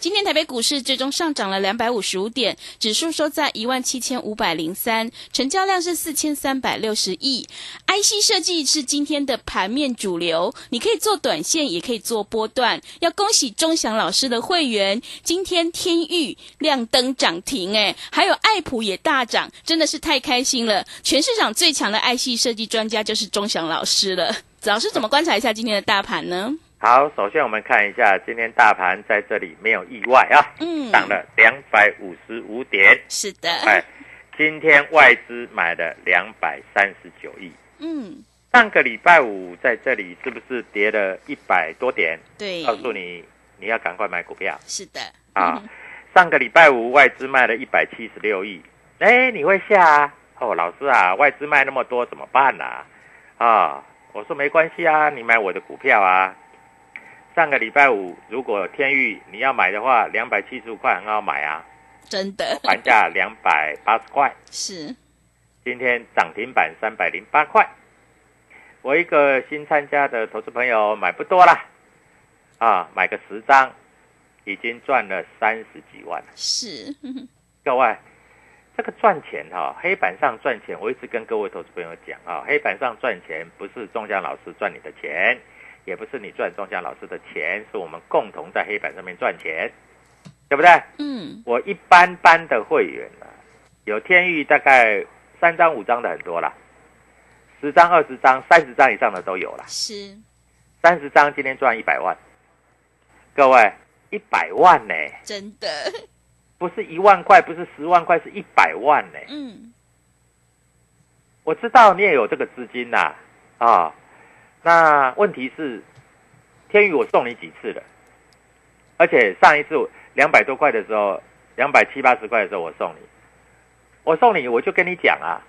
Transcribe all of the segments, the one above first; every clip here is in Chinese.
今天台北股市最终上涨了两百五十五点，指数收在一万七千五百零三，成交量是四千三百六十亿。IC 设计是今天的盘面主流，你可以做短线，也可以做波段。要恭喜钟祥老师的会员，今天天域亮灯涨停，哎，还有爱普也大涨，真的是太开心了。全市场最强的 IC 设计专家就是钟祥老师了。老师怎么观察一下今天的大盘呢？好，首先我们看一下今天大盘在这里没有意外啊，嗯涨了两百五十五点。是的，哎，今天外资买了两百三十九亿。嗯，上个礼拜五在这里是不是跌了一百多点？对，告诉你，你要赶快买股票是的，啊！上个礼拜五外资卖了一百七十六亿，哎，你会下啊？哦，老师啊，外资卖那么多怎么办呢、啊？啊，我说没关系啊，你买我的股票啊。上个礼拜五，如果天域你要买的话，两百七十五块很好买啊，真的。盘价两百八十块，是，今天涨停板三百零八块。我一个新参加的投资朋友买不多啦，啊，买个十张，已经赚了三十几万。了。是，各位，这个赚钱哈、黑板上赚钱，我一直跟各位投资朋友讲啊，黑板上赚钱不是钟祥老师赚你的钱，也不是你赚钟祥老师的钱，是我们共同在黑板上面赚钱，对不对？嗯，我一般般的会员啊，有天域大概三张五张的很多啦，十张二十张三十张以上的都有啦，是，三十张今天赚一百万，各位一百万呢、真的，不是一万块，不是十万块，是一百万呢、嗯，我知道你也有这个资金呐、啊，那问题是，天宇我送你几次了，而且上一次两百多块的时候，两百七八十块的时候我送你，我送你我就跟你讲啊，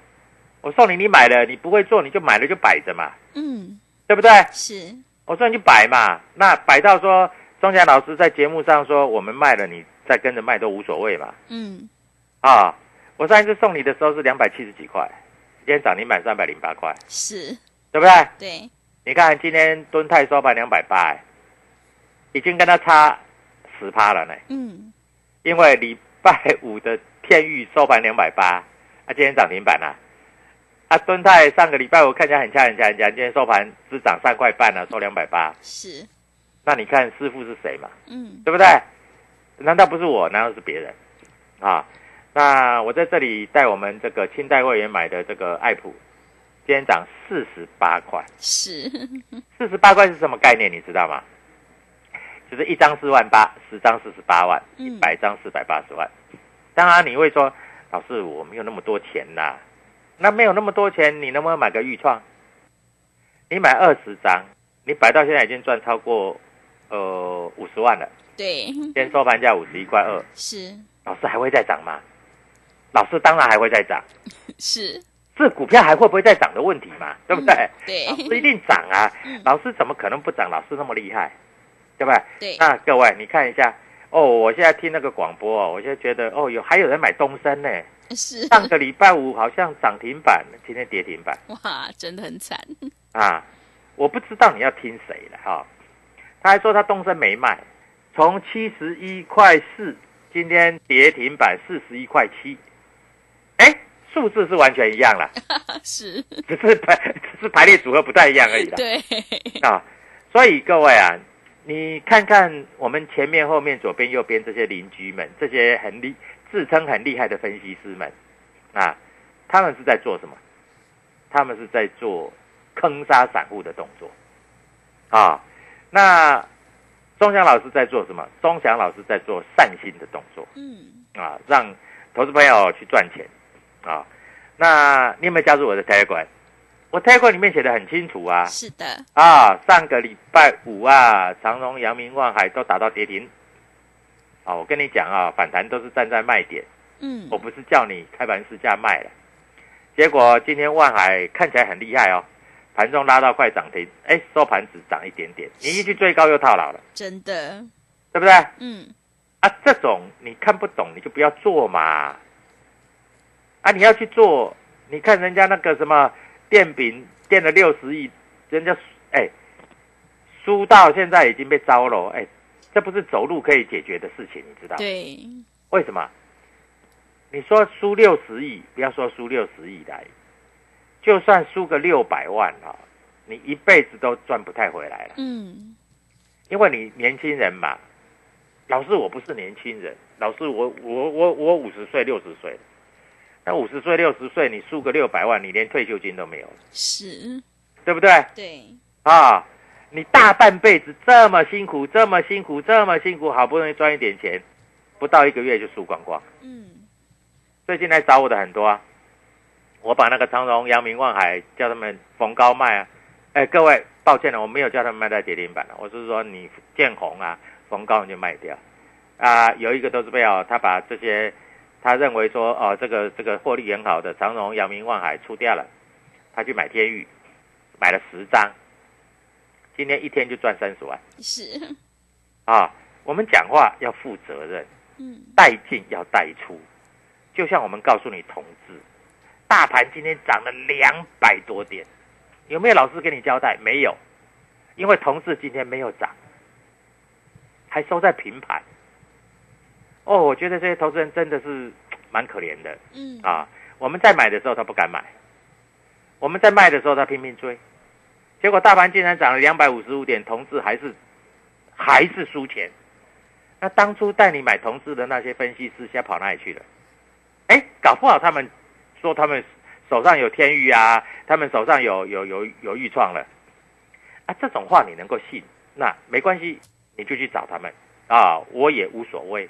我送你你买了，你不会做你就买了就摆着嘛，嗯，对不对？是，我说你就摆嘛，那摆到说钟祥老师在节目上说我们卖了，你再跟着卖都无所谓嘛，嗯，啊，我上一次送你的时候是两百七十几块，今天涨停板三百零八块，是，对不对？对，你看今天敦泰收盘两百八，已经跟它差十趴了呢。嗯，因为礼拜五的天域收盘两百八，啊，今天涨停板啊。啊，敦泰上个礼拜我看起来很强很强很强，今天收盘只涨三块半了、收两百八。是，那你看师傅是谁嘛？嗯，对不对？难道不是我？难道是别人？啊，那我在这里带我们这个清代会员买的这个爱普，今天涨四十八块。是，四十八块是什么概念？你知道吗？就是一张四万八，十张四十八万，嗯一百张四百八十万。当然你会说，老师我没有那么多钱呐、那没有那么多钱，你能不能买个预创？你买二十张，你摆到现在已经赚超过呃五十万了。对，今天收盘价五十一块二，是老师还会再涨吗？老师当然还会再涨，是，是股票还会不会再涨的问题嘛，对不对？嗯对老师一定涨啊嗯！老师怎么可能不涨？老师那么厉害，对吧？对，那各位你看一下哦，我现在听那个广播哦，我现在觉得哦，有还有人买东升呢。是，上个礼拜五好像涨停板，今天跌停板哇，真的很惨，啊！我不知道你要听谁了哈、他还说他东升没卖，从七十一块四，今天跌停板四十一块七，哎，数字是完全一样了，是，只是排只是排列组合不太一样而已啦。对，啊，所以各位啊，你看看我们前面、后面、左边、右边这些邻居们，这些很厉、自称很厉害的分析师们啊，他们是在做什么？他们是在做坑杀散户的动作啊。那钟祥老师在做什么？钟祥老师在做善心的动作嗯，啊，让投资朋友去赚钱啊。那你有没有加入我的 Telegram？我 Telegram 里面写的很清楚啊，是的，啊，上个礼拜五啊，长荣、阳明、万海都打到跌停。啊，我跟你讲啊，反弹都是站在卖点，嗯我，不是叫你开盘试价卖了。结果今天万海看起来很厉害哦，盘中拉到快涨停，哎，收盘只涨一点点，你一去追高又套牢了，真的，对不对？嗯，啊，这种你看不懂，你就不要做嘛。啊，你要去做，你看人家那个什么电饼垫了六十亿，人家哎输到现在已经被招了，哎，这不是走路可以解决的事情，你知道？对，为什么？你说输六十亿，不要说输六十亿来，就算输个六百万啊，你一辈子都赚不太回来了。嗯，因为你年轻人嘛，老师我不是年轻人，老师我我我我五十岁六十岁，那五十岁六十岁你输个六百万，你连退休金都没有了，是，对不对？对，啊，你大半辈子这么辛苦，这么辛苦，这么辛苦，好不容易赚一点钱，不到一个月就输光光。嗯，最近来找我的很多啊，我把那个长荣、阳明、万海叫他们逢高卖啊。哎，各位，抱歉了，我没有叫他们卖在跌停板了，我是说你见红啊，逢高你就卖掉。啊，有一个都是被哦，他把这些他认为说哦，这个这个获利很好的长荣、阳明、万海出掉了，他去买天域，买了十张，今天一天就赚三十万是，啊。我们讲话要负责任，嗯，带进要带出，就像我们告诉你同志，大盘今天涨了两百多点，有没有老师跟你交代？没有，因为同志今天没有涨，还收在平盘。哦，我觉得这些投资人真的是蛮可怜的嗯，啊！我们在买的时候他不敢买，我们在卖的时候他拼命追，结果大盘竟然涨了两百五十五点，同志还是还是输钱。那当初带你买同志的那些分析师，现在跑哪里去了？哎，搞不好他们说他们手上有天域啊，他们手上有有有有豫创了啊，这种话你能够信？那没关系，你就去找他们啊，我也无所谓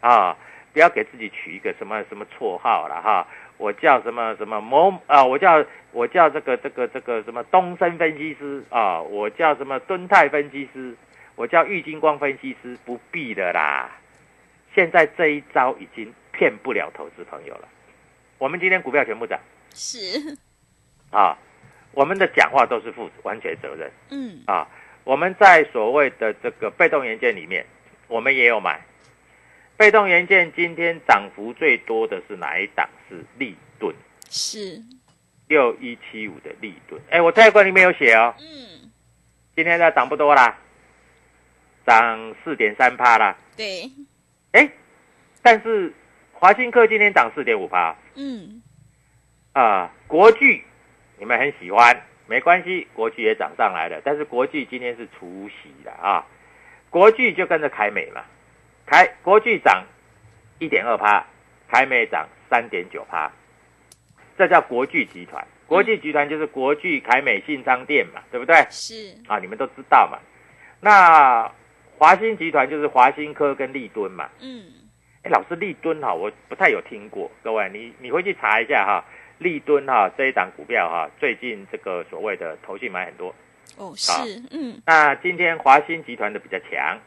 啊，不要给自己取一个什么什么绰号了哈。我叫什么什么某啊，我叫我叫这个这个这个什么东升分析师啊，我叫什么敦泰分析师，我叫玉金光分析师，不必的啦。现在这一招已经骗不了投资朋友了。我们今天股票全部涨是，啊，我们的讲话都是负完全责任嗯，啊。我们在所谓的这个被动元件里面，我们也有买。被动元件今天涨幅最多的是哪一档？是立顿是，六一七五的立顿。哎，我泰观里面有写哦，嗯，今天它涨不多啦，涨四点三趴啦。对，哎，但是华新科今天涨四点五趴嗯，啊。国巨你们很喜欢，没关系，国巨也涨上来了。但是国巨今天是除夕的啊，国巨就跟着凯美嘛，凯国巨涨一点二趴，凯美涨三点九趴，这叫国巨集团。国巨集团就是国巨、凯美、信商店嘛，对不对？是，啊，你们都知道嘛。那华兴集团就是华兴科跟立敦嘛。嗯，哎，老师立敦哈，我不太有听过，各位你你回去查一下哈。立敦哈这一档股票哈，最近这个所谓的投信买很多。哦，是，嗯，那今天华兴集团的比较强，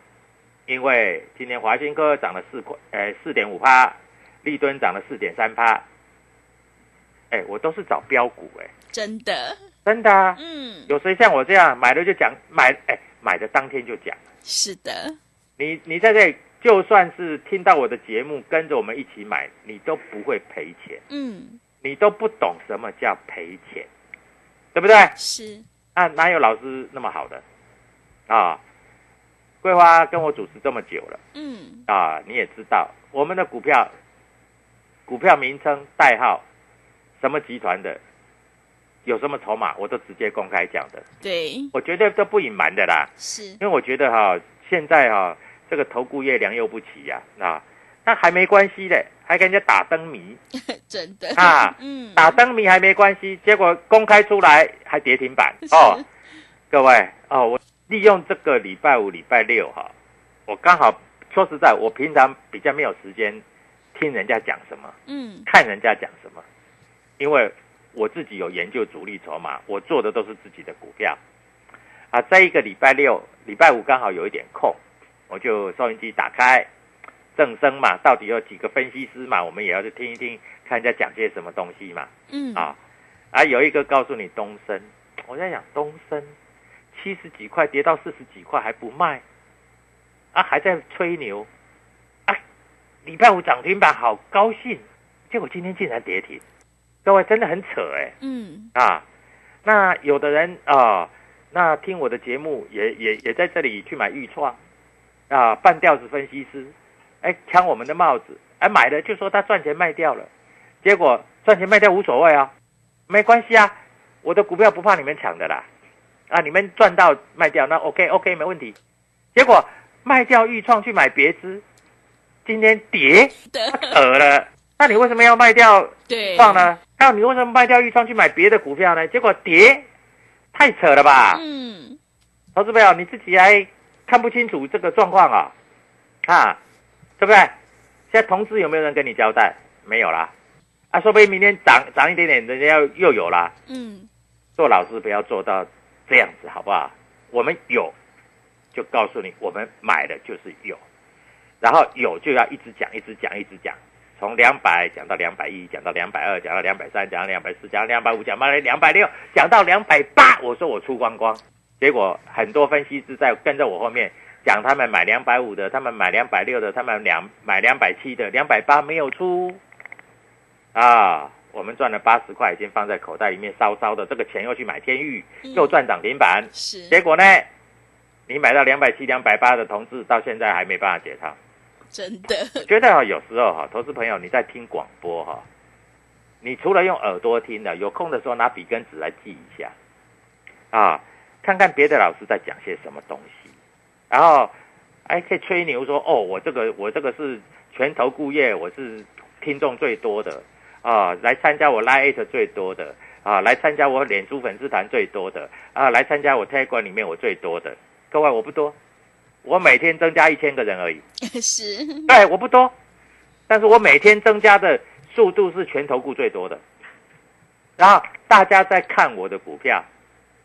因为今天华新科涨了四块，呃，四点五趴，立敦涨了四点三趴。哎，我都是找标股，哎，真的，真的啊。嗯，有谁像我这样买了就讲买，哎，买的当天就讲。是的，你你在这里，就算是听到我的节目，跟着我们一起买，你都不会赔钱，嗯，你都不懂什么叫赔钱，对不对？是，啊，哪有老师那么好的啊？桂花跟我主持这么久了嗯，啊，你也知道我们的股票，股票名称、代号，什么集团的，有什么筹码，我都直接公开讲的，对，我绝对都不隐瞒的啦。是，因为我觉得哈，现在哈这个投顾业良莠不齐呀、啊，那还没关系嘞，还跟人家打灯谜。真的，啊，嗯，打灯谜还没关系，结果公开出来还跌停板哦。各位哦，我利用这个礼拜五、礼拜六哈，我刚好说实在，我平常比较没有时间听人家讲什么，嗯，看人家讲什么，因为我自己有研究主力筹码，我做的都是自己的股票啊。在一个礼拜六、礼拜五刚好有一点空，我就收音机打开，正声嘛，到底有几个分析师嘛，我们也要去听一听，看人家讲些什么东西嘛。嗯，啊，啊，有一个告诉你东升，我在想东升七十几块跌到四十几块还不卖，啊，还在吹牛，啊，礼拜五涨停板好高兴，结果今天竟然跌停，各位真的很扯哎、嗯，啊，那有的人啊，那听我的节目也也也在这里去买豫创啊，半吊子分析师，哎，抢我们的帽子，哎，买了就说他赚钱卖掉了，结果赚钱卖掉无所谓啊，没关系啊，我的股票不怕你们抢的啦，啊，你们赚到卖掉那 OK OK 没问题，结果卖掉豫创去买别支，今天跌的，扯了，那你为什么要卖掉对，放呢？还有你为什么卖掉豫创去买别的股票呢？结果跌，太扯了吧！嗯，投资朋友，你自己还看不清楚这个状况啊？啊，对不对？现在同志有没有人跟你交代？没有啦。啊，说不定明天涨涨一点点，人家要又有啦。嗯，做老师不要做到这样子，好不好？我们有，就告诉你，我们买的就是有，然后有就要一直讲，一直讲，一直讲，从两百讲到两百一，讲到两百二，讲到两百三，讲到两百四，讲到两百五，讲到两百六，讲到两百八，我说我出光光，结果很多分析师在跟着我后面讲，他们买两百五的，他们买两百六的，他们两买两百七的，两百八没有出，啊，我们赚了八十块，已经放在口袋里面烧烧的，这个钱又去买天域，嗯又赚涨停板，是，结果呢，你买到两百七、两百八的同志，到现在还没办法解套。真的，我觉得哈，有时候哈，投资朋友你在听广播哈，你除了用耳朵听的，有空的时候拿笔跟纸来记一下，啊，看看别的老师在讲些什么东西，然后还可以吹牛说哦，我这个我这个是全投顾业，我是听众最多的啊，来参加我 Lite 最多的啊，来参加我脸书粉丝团最多的啊，来参加我 Telegram 里面我最多的，各位我不多，我每天增加一千个人而已。是，对，我不多，但是我每天增加的速度是全投顾最多的。然后大家在看我的股票，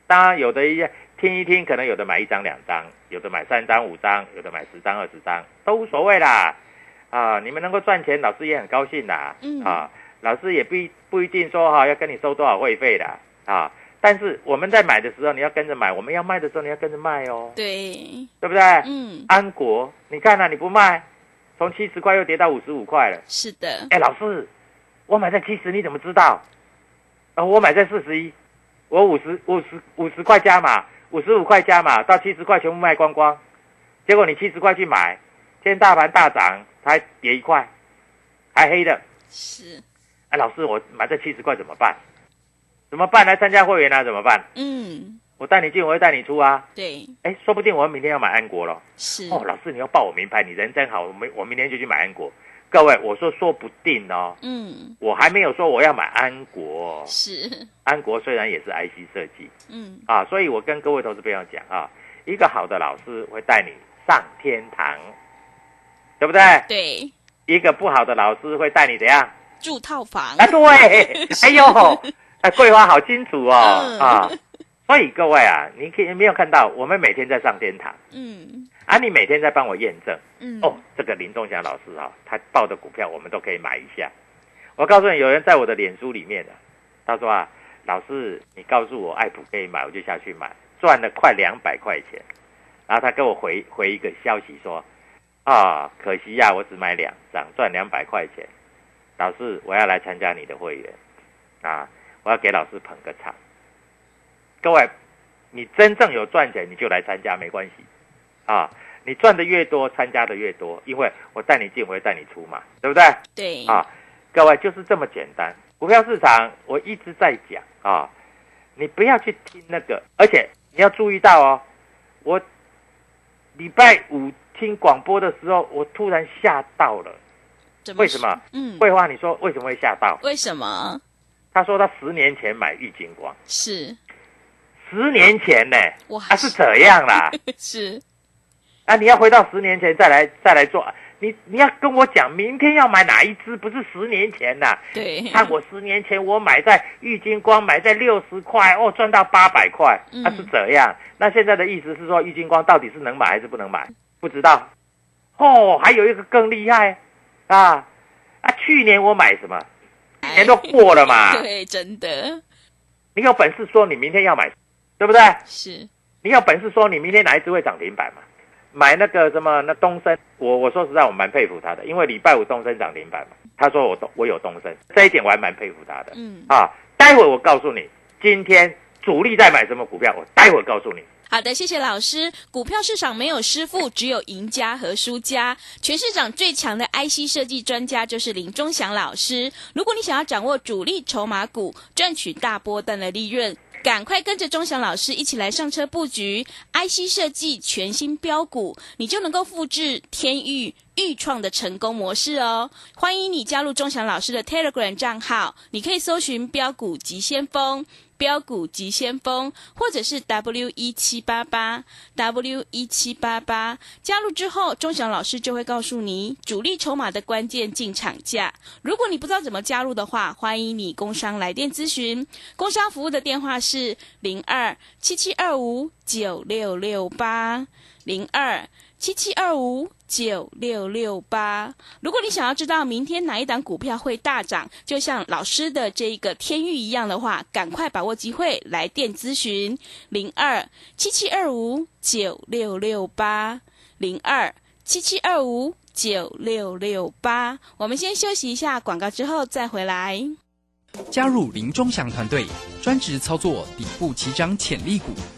当然有的一听一听，可能有的买一张两张，有的买三张五张，有的买十张二十张，都无所谓啦。啊，你们能够赚钱，老师也很高兴啦。嗯啊，老师也不一不一定说哈、要跟你收多少会费的啊。但是我们在买的时候，你要跟着买；我们要卖的时候，你要跟着卖哦，对，对不对？嗯，安国，你看啊，你不卖，从七十块又跌到五十五块了。是的，哎，老师，我买在七十，你怎么知道？啊，我买在四十一，我五十五十五十块加码，五十五块加码，到七十块全部卖光光。结果你七十块去买，今天大盘大涨，它还跌一块，还黑的。是，哎，老师，我买在七十块怎么办？怎么办？来参加会员啊？怎么办？嗯，我带你进，我会带你出啊。对，哎，说不定我明天要买安国了。是，哦，老师，你要报我名牌，你人真好，我明我明天就去买安国。各位，我说说不定哦，嗯，我还没有说我要买安国哦。是，安国虽然也是 IC 设计嗯，啊，所以我跟各位投资朋友讲啊，一个好的老师会带你上天堂，对不对？对，一个不好的老师会带你怎样住套房。啊，对，哎呦，哎，桂花好清楚哦，嗯。啊，所以各位啊，你可以没有看到我们每天在上天堂？嗯。啊，你每天在帮我验证。嗯。哦，这个林东祥老师啊，他报的股票我们都可以买一下。我告诉你，有人在我的脸书里面的，他说啊，老师，你告诉我爱普可以买，我就下去买，赚了快两百块钱。然后他给我回回一个消息说，啊，可惜呀、我只买两张，赚两百块钱。老师，我要来参加你的会员，啊，我要给老师捧个场。各位，你真正有赚钱，你就来参加，没关系，啊，你赚的越多，参加的越多，因为我带你进，我会带你出嘛，对不对？对啊，各位就是这么简单。股票市场我一直在讲啊，你不要去听那个，而且你要注意到哦，我礼拜五听广播的时候，我突然吓到了。为什么？嗯，桂花，你说为什么会吓到？为什么？他说他十年前买玉金光，是。十年前呢，哇啊是这样啦，是。啊你要回到十年前再来再来做，你你要跟我讲明天要买哪一只，不是十年前呐、对，看我十年前我买在玉金光买在六十块哦，赚到八百块，嗯。那、是这样。那现在的意思是说，玉金光到底是能买还是不能买？不知道。哦，还有一个更厉害啊啊！去年我买什么？去年都过了嘛。对，真的你有本事说你明天要买，对不对？是你有本事说你明天哪一只会涨停板嘛？买那个什么那东升，我我说实在我蛮佩服他的，因为礼拜五东升涨停板嘛，他说我东我有东升，这一点我还蛮佩服他的。嗯。啊，待会我告诉你，今天主力在买什么股票，我待会告诉你。好的，谢谢老师。股票市场没有师傅，只有赢家和输家。全市场最强的 IC 设计专家就是林忠祥老师。如果你想要掌握主力筹码股，赚取大波段的利润，赶快跟着忠祥老师一起来上车布局 IC 设计全新标股，你就能够复制天域。预创的成功模式哦，欢迎你加入钟祥老师的 Telegram 账号，你可以搜寻“标股急先锋”。标股急先锋，或者是 W 一七八八 W 一七八八，加入之后，钟祥老师就会告诉你主力筹码的关键进场价。如果你不知道怎么加入的话，欢迎你工商来电咨询，工商服务的电话是零二七七二五九六六八零二。七七二五九六六八。如果你想要知道明天哪一档股票会大涨，就像老师的这个天域一样的话，赶快把握机会来电咨询零二七七二五九六六八零二七七二五九六六八。我们先休息一下广告，之后再回来。加入林忠祥团队，专职操作底部起涨潜力股，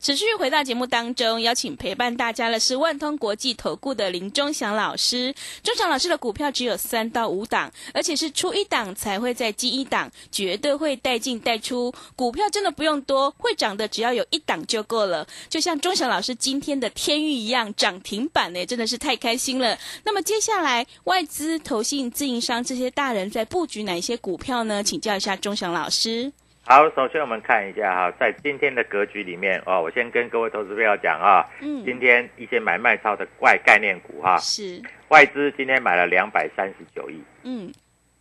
持续回到节目当中，邀请陪伴大家的是万通国际投顾的林忠祥老师。忠祥老师的股票只有三到五档，而且是出一档才会再进一档，绝对会带进带出。股票真的不用多，会涨的只要有一档就够了。就像忠祥老师今天的天域一样，涨停板呢，真的是太开心了。那么接下来，外资、投信、自营商这些大人在布局哪些股票呢？请教一下忠祥老师。好，首先我们看一下哈，在今天的格局里面哦，我先跟各位投资朋友讲啊，嗯今天一些买卖超的外概念股哈，是，外资今天买了两百三十九亿。嗯，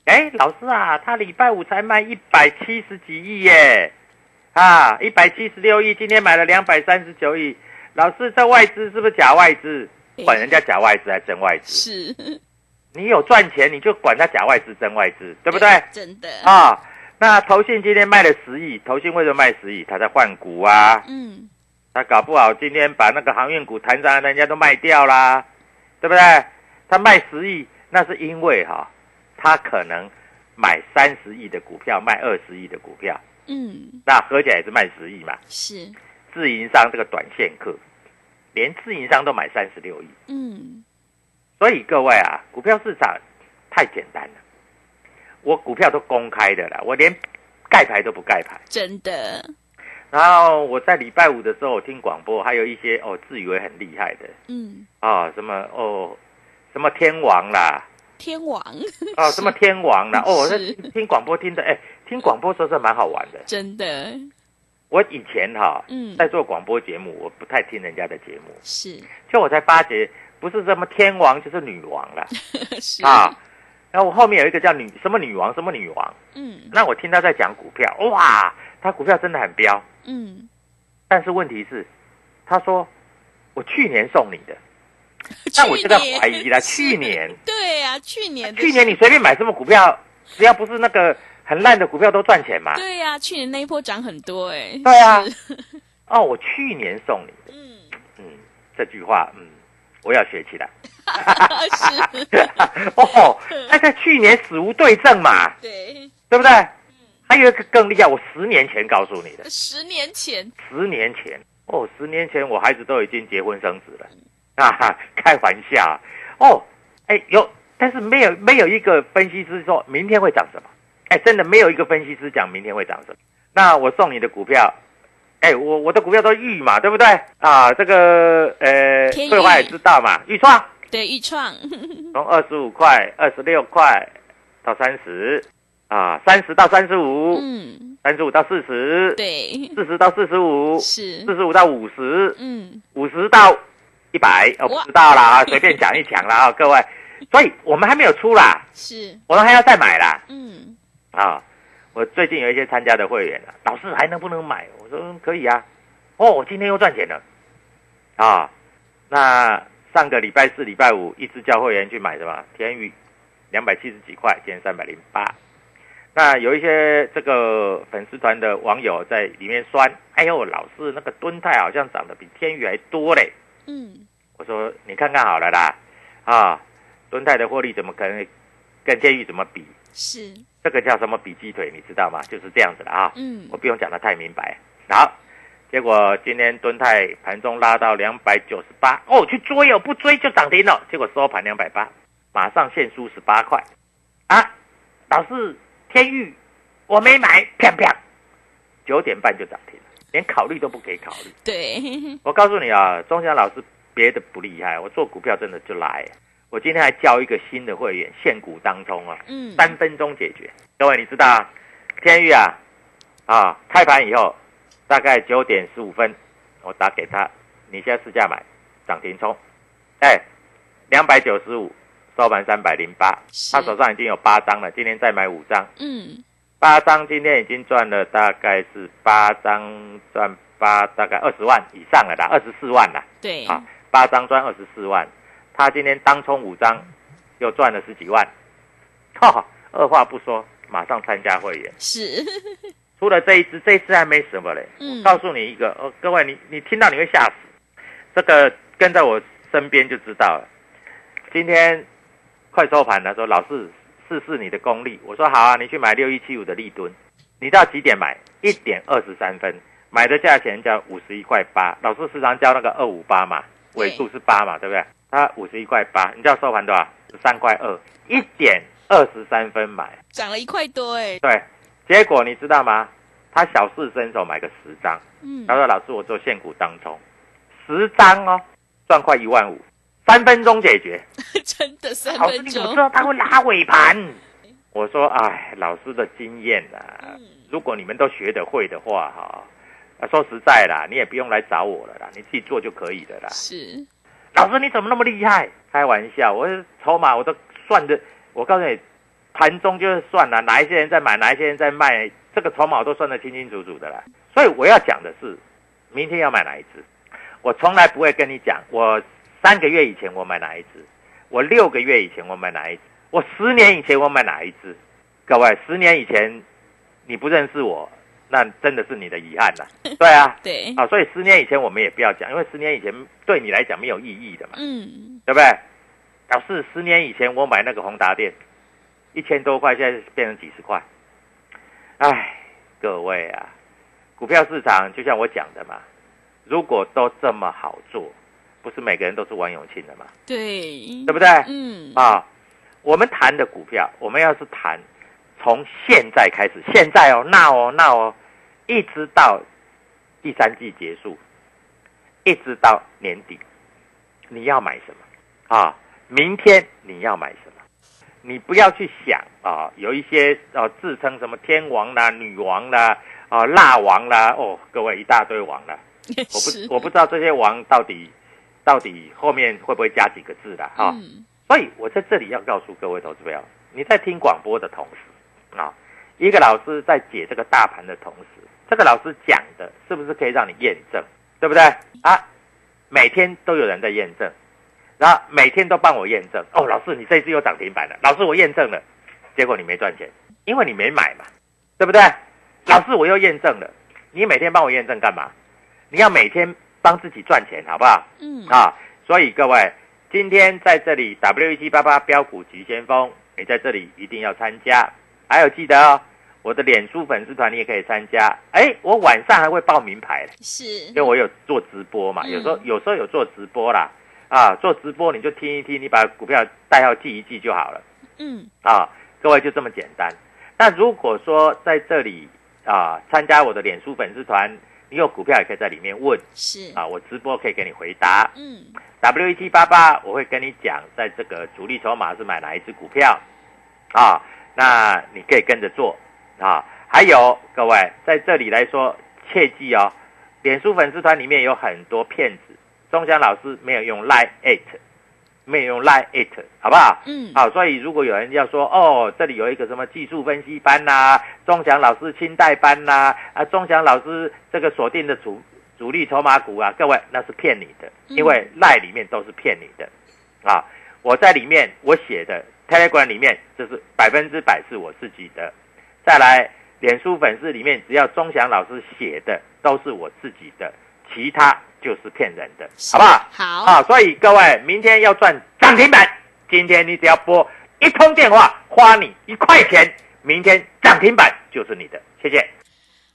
哎，老师啊，他礼拜五才卖一百七十几亿耶，啊，一百七十六亿，今天买了两百三十九亿。老师，这外资是不是假外资？哎管人家假外资还是真外资？是，你有赚钱，你就管他假外资真外资，对不对？真的，啊，那投信今天卖了十亿，投信为什么卖十亿？他在换股啊，嗯，他搞不好今天把那个航运股谈上来，人家都卖掉啦，对不对？他卖十亿，那是因为哈、他可能买三十亿的股票，卖二十亿的股票，嗯，那合起来也是卖十亿嘛。是，自营商这个短线客，连自营商都买三十六亿，嗯，所以各位啊，股票市场太简单了，我股票都公开的啦，我连盖牌都不盖牌。真的，然后我在礼拜五的时候我听广播，还有一些哦自以为很厉害的。嗯，啊、什么哦什么天王啦，天王。哦 什么天王啦，哦我在是。听听广播听的，哎，听广播说是蛮好玩的。真的，我以前哈、嗯。在做广播节目，我不太听人家的节目，是。就我才发觉不是什么天王就是女王了。是。啊。然后我后面有一个叫女什么女王什么女王，嗯。那我听他在讲股票，哇，他股票真的很彪，嗯，但是问题是，他说我去年送你的，那我就在怀疑了。去年，对啊，去年去年你随便买什么股票，只要不是那个很烂的股票都赚钱嘛。对呀、去年那一波涨很多哎、对啊。哦，我去年送你的，嗯，嗯，这句话，嗯，我要学起来。是，哦，那在去年死无对证嘛，对，对不对？还有一个更厉害，我十年前告诉你的，十年前，十年前。哦，十年前我孩子都已经结婚生子了，啊哈，开玩笑。啊哦，哎有，但是没有没有一个分析师说明天会涨什么，哎，真的没有一个分析师讲明天会涨什么。那我送你的股票，哎，我我的股票都预嘛，对不对？啊，这个呃，桂花也知道嘛，预创。对，豫创，从二十五块、二十六块到三十，啊，三十到三十五，嗯，三十五到四十，对，四十到四十五，是。四，十五到五十，嗯，五十到一百，哦，不知道啦，随便讲一讲啦，啊，各位，所以我们还没有出啦，是，我们还要再买啦，嗯，啊，我最近有一些参加的会员啊，老师还能不能买？我说嗯可以啊，哦，我今天又赚钱了，啊，那上个礼拜四、礼拜五一直叫会员去买什么天宇，两百七十几块，今天三百零八。那有一些这个粉丝团的网友在里面酸，哎呦，老师那个敦泰好像涨得比天宇还多嘞。嗯，我说你看看好了啦，啊，敦泰的获利怎么可能跟天宇怎么比？是，这个叫什么比鸡腿，你知道吗？就是这样子的啊。嗯我，不用讲的太明白。好，结果今天敦泰盘中拉到两百九十八，哦，去追哦，不追就涨停了。结果收盘两百八，马上现输十八块。啊，老师，天域我没买，啪啪，九点半就涨停了，连考虑都不给考虑。对，我告诉你啊，钟祥老师别的不厉害，我做股票真的就来。我今天还教一个新的会员，现股当中啊，嗯，三分钟解决。各位，你知道啊天域啊，啊，开盘以后大概九点十五分，我打给他，你现在市价买，涨停冲，哎，两百九十五，收盘三百零八，他手上已经有八张了，今天再买五张，嗯，八张今天已经赚了大概是八张赚八，大概二十万以上了啦，二十四万啦。对，啊，八张赚二十四万，他今天当冲五张，又赚了十几万，哈、二话不说，马上参加会员。是，除了这一只，这一只还没什么嘞。嗯告诉你一个，哦，各位，你你听到你会吓死。这个跟在我身边就知道了。今天快收盘的时候，老师试试你的功力。我说好啊，你去买六一七五的立吨，你到几点买？一点二十三分，买的价钱叫五十一块八。老师时常教那个二五八嘛，尾数是八嘛，对不对？它五十一块八，你知道收盘多少？十三块二，一点二十三分买。涨了一块多哎，对，结果你知道吗？他小试身手买个十张，嗯他，说：“老师，我做现股当中，十张哦，赚快一万五，三分钟解决。真的三老师，分钟你怎么知，道他会拉尾盘？”我说：“哎，老师的经验啊，嗯如果你们都学得会的话，哈、啊，说实在啦，你也不用来找我了啦，你自己做就可以了啦。是，老师，你怎么那么厉害？开玩笑，我筹码我都算的，我告诉你，盘中就是算了，哪一些人在买，哪一些人在卖，这个筹码我都算得清清楚楚的了。所以我要讲的是，明天要买哪一只，我从来不会跟你讲，我三个月以前我买哪一只，我六个月以前我买哪一只，我十年以前我买哪一只。各位，十年以前你不认识我，那真的是你的遗憾了。对啊，对，啊，所以十年以前我们也不要讲，因为十年以前对你来讲没有意义的嘛，嗯，对不对？表示，十年以前我买那个宏达电，一千多块，现在变成几十块。唉，各位啊，股票市场就像我讲的嘛，如果都这么好做，不是每个人都是王永庆的嘛，对，对不对？嗯，啊，我们谈的股票，我们要是谈从现在开始，现在哦，now 哦，now 哦，一直到第三季结束，一直到年底，你要买什么啊？明天你要买什么？你不要去想啊，有一些啊自称什么天王啦、女王啦、啊辣王啦，哦，各位一大堆王啦，我不我不知道这些王到底到底后面会不会加几个字的哈。嗯所以我在这里要告诉各位投资朋友，你在听广播的同时啊，一个老师在解这个大盘的同时，这个老师讲的是不是可以让你验证，对不对啊？每天都有人在验证，然后每天都帮我验证。哦，老师，你这一次又涨停板了。老师，我验证了，结果你没赚钱，因为你没买嘛，对不对？老师，我又验证了，你每天帮我验证干嘛？你要每天帮自己赚钱，好不好？嗯啊，所以各位，今天在这里 W 一七八八标股急先锋，你在这里一定要参加。还有记得哦，我的脸书粉丝团你也可以参加。哎，我晚上还会报名牌，是因为我有做直播嘛，嗯有时候有时候有做直播啦。啊，做直播你就听一听，你把股票代号记一记就好了。嗯啊，各位就这么简单。那如果说在这里啊参加我的脸书粉丝团，你有股票也可以在里面问是啊，我直播可以给你回答。嗯，W E T 八八，我会跟你讲，在这个主力筹码是买哪一只股票啊？那你可以跟着做啊。还有各位在这里来说，切记哦，脸书粉丝团里面有很多骗子，钟祥老师没有用 Line It，没有用 Line It，好不好？嗯好，所以如果有人要说哦，这里有一个什么技术分析班呐、钟祥老师清代班呐、啊，钟祥老师这个锁定的主主力筹码股啊，各位那是骗你的，因为赖里面都是骗你的啊。我在里面我写的 Telegram 里面，就是百分之百是我自己的。再来，脸书粉丝里面，只要钟祥老师写的都是我自己的，其他就是骗人的，好不好？好啊，所以各位明天要赚涨停板，今天你只要拨一通电话，花你一块钱，明天涨停板就是你的，谢谢。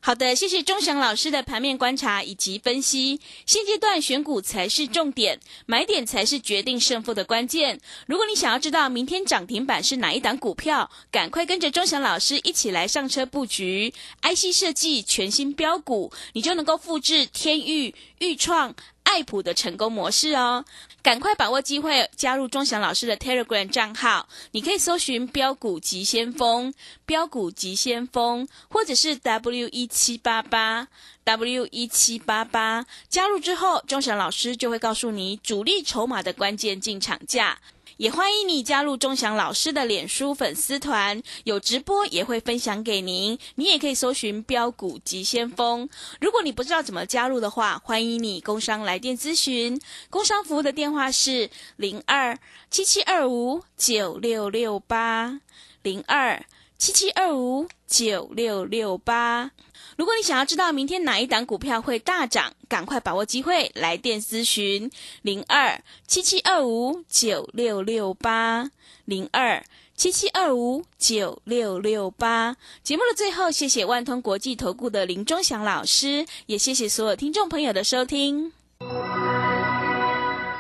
好的，谢谢钟祥老师的盘面观察以及分析。现阶段选股才是重点，买点才是决定胜负的关键。如果你想要知道明天涨停板是哪一档股票，赶快跟着钟祥老师一起来上车布局 IC 设计全新标股，你就能够复制天域、豫创、爱普的成功模式哦。赶快把握机会，加入钟祥老师的 Telegram 账号，你可以搜寻“标股急先锋”、“标股急先锋”，或者是 W 一七八八 W 一七八八。加入之后，钟祥老师就会告诉你主力筹码的关键进场价。也欢迎你加入钟祥老师的脸书粉丝团，有直播也会分享给您。你也可以搜寻“标股急先锋”。如果你不知道怎么加入的话，欢迎你工商来电咨询。工商服务的电话是零二七七二五九六六八零二七七二五九六六八。如果你想要知道明天哪一档股票会大涨，赶快把握机会来电咨询零二七七二五九六六八零二七七二五九六六八。节目的最后，谢谢万通国际投顾的林忠祥老师，也谢谢所有听众朋友的收听。